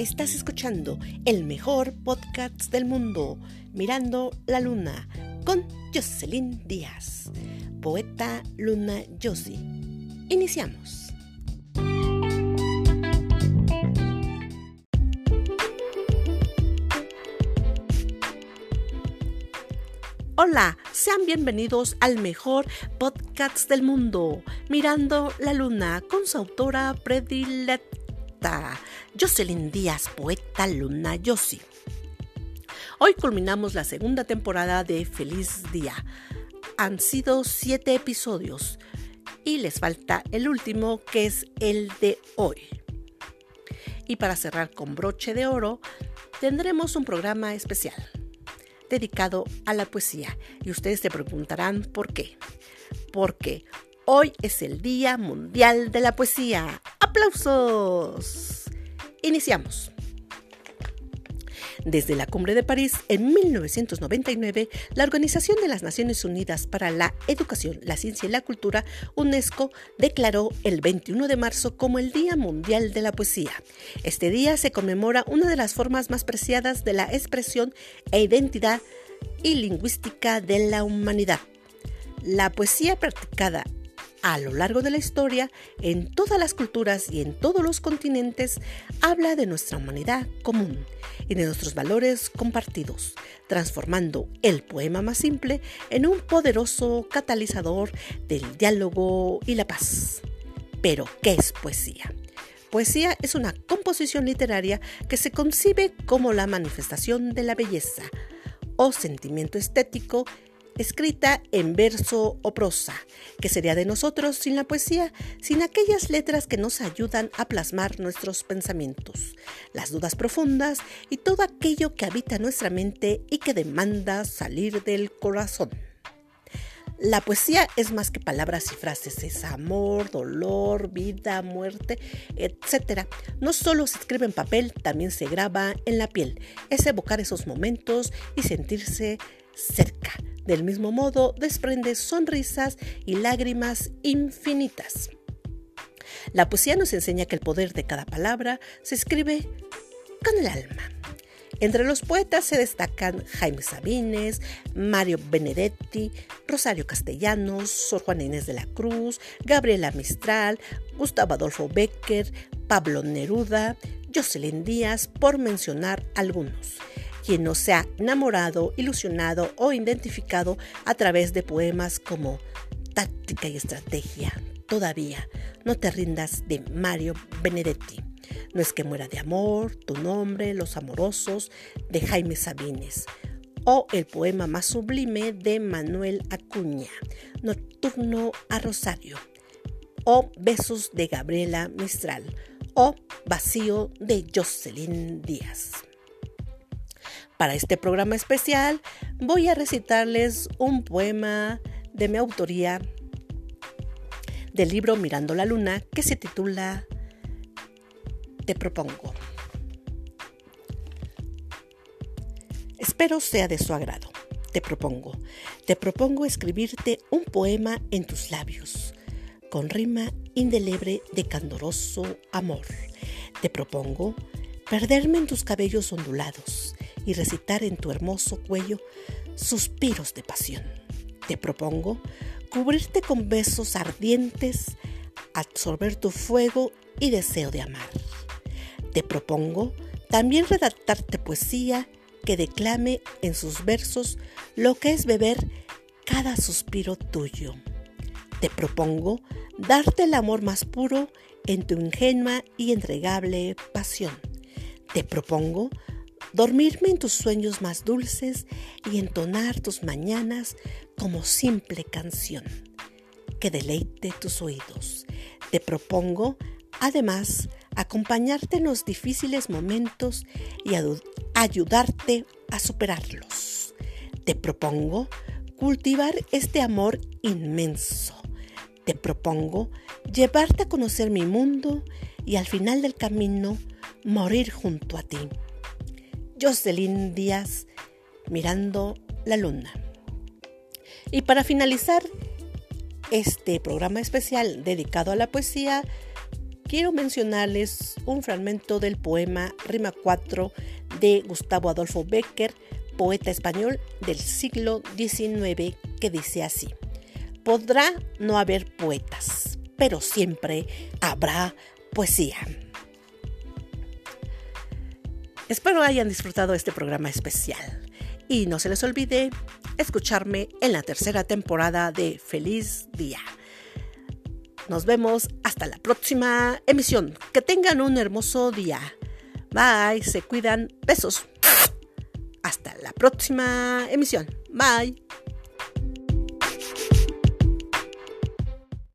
Estás escuchando el mejor podcast del mundo, Mirando la Luna, con Jocelyn Díaz, poeta Luna Josie. Iniciamos. Hola, sean bienvenidos al mejor podcast del mundo, Mirando la Luna, con su autora predilecta Jocelyn Díaz, poeta Luna Yossi. Hoy culminamos la segunda temporada de Feliz Día. Han sido siete episodios y les falta el último que es el de hoy. Y para cerrar con broche de oro, tendremos un programa especial dedicado a la poesía. Y ustedes se preguntarán por qué. Porque hoy es el Día Mundial de la Poesía. ¡Aplausos! Iniciamos. Desde la Cumbre de París en 1999, la Organización de las Naciones Unidas para la Educación, la Ciencia y la Cultura, UNESCO, declaró el 21 de marzo como el Día Mundial de la Poesía. Este día se conmemora una de las formas más preciadas de la expresión e identidad y lingüística de la humanidad. La poesía practicada a lo largo de la historia, en todas las culturas y en todos los continentes, habla de nuestra humanidad común y de nuestros valores compartidos, transformando el poema más simple en un poderoso catalizador del diálogo y la paz. Pero, ¿qué es poesía? Poesía es una composición literaria que se concibe como la manifestación de la belleza o sentimiento estético escrita en verso o prosa. que sería de nosotros sin la poesía, sin aquellas letras que nos ayudan a plasmar nuestros pensamientos, las dudas profundas y todo aquello que habita nuestra mente y que demanda salir del corazón? La poesía es más que palabras y frases, es amor, dolor, vida, muerte, etc. No solo se escribe en papel, también se graba en la piel. Es evocar esos momentos y sentirse cerca del mismo modo, desprende sonrisas y lágrimas infinitas. La poesía nos enseña que el poder de cada palabra se escribe con el alma. Entre los poetas se destacan Jaime Sabines, Mario Benedetti, Rosario Castellanos, Sor Juana Inés de la Cruz, Gabriela Mistral, Gustavo Adolfo Becker, Pablo Neruda, Jocelyn Díaz, por mencionar algunos quien no se ha enamorado, ilusionado o identificado a través de poemas como Táctica y Estrategia. Todavía no te rindas de Mario Benedetti. No es que muera de amor, tu nombre, Los Amorosos de Jaime Sabines. O el poema más sublime de Manuel Acuña, Nocturno a Rosario. O Besos de Gabriela Mistral. O Vacío de Jocelyn Díaz. Para este programa especial voy a recitarles un poema de mi autoría del libro Mirando la Luna que se titula Te propongo. Espero sea de su agrado. Te propongo. Te propongo escribirte un poema en tus labios, con rima indeleble de candoroso amor. Te propongo perderme en tus cabellos ondulados y recitar en tu hermoso cuello suspiros de pasión. Te propongo cubrirte con besos ardientes, absorber tu fuego y deseo de amar. Te propongo también redactarte poesía que declame en sus versos lo que es beber cada suspiro tuyo. Te propongo darte el amor más puro en tu ingenua y entregable pasión. Te propongo dormirme en tus sueños más dulces y entonar tus mañanas como simple canción que deleite tus oídos. Te propongo, además, acompañarte en los difíciles momentos y ayudarte a superarlos. Te propongo cultivar este amor inmenso. Te propongo llevarte a conocer mi mundo y al final del camino morir junto a ti. Jocelyn Díaz mirando la luna. Y para finalizar este programa especial dedicado a la poesía, quiero mencionarles un fragmento del poema Rima 4 de Gustavo Adolfo Becker, poeta español del siglo XIX, que dice así. Podrá no haber poetas, pero siempre habrá poesía. Espero hayan disfrutado este programa especial y no se les olvide escucharme en la tercera temporada de Feliz Día. Nos vemos hasta la próxima emisión. Que tengan un hermoso día. Bye, se cuidan. Besos. Hasta la próxima emisión. Bye.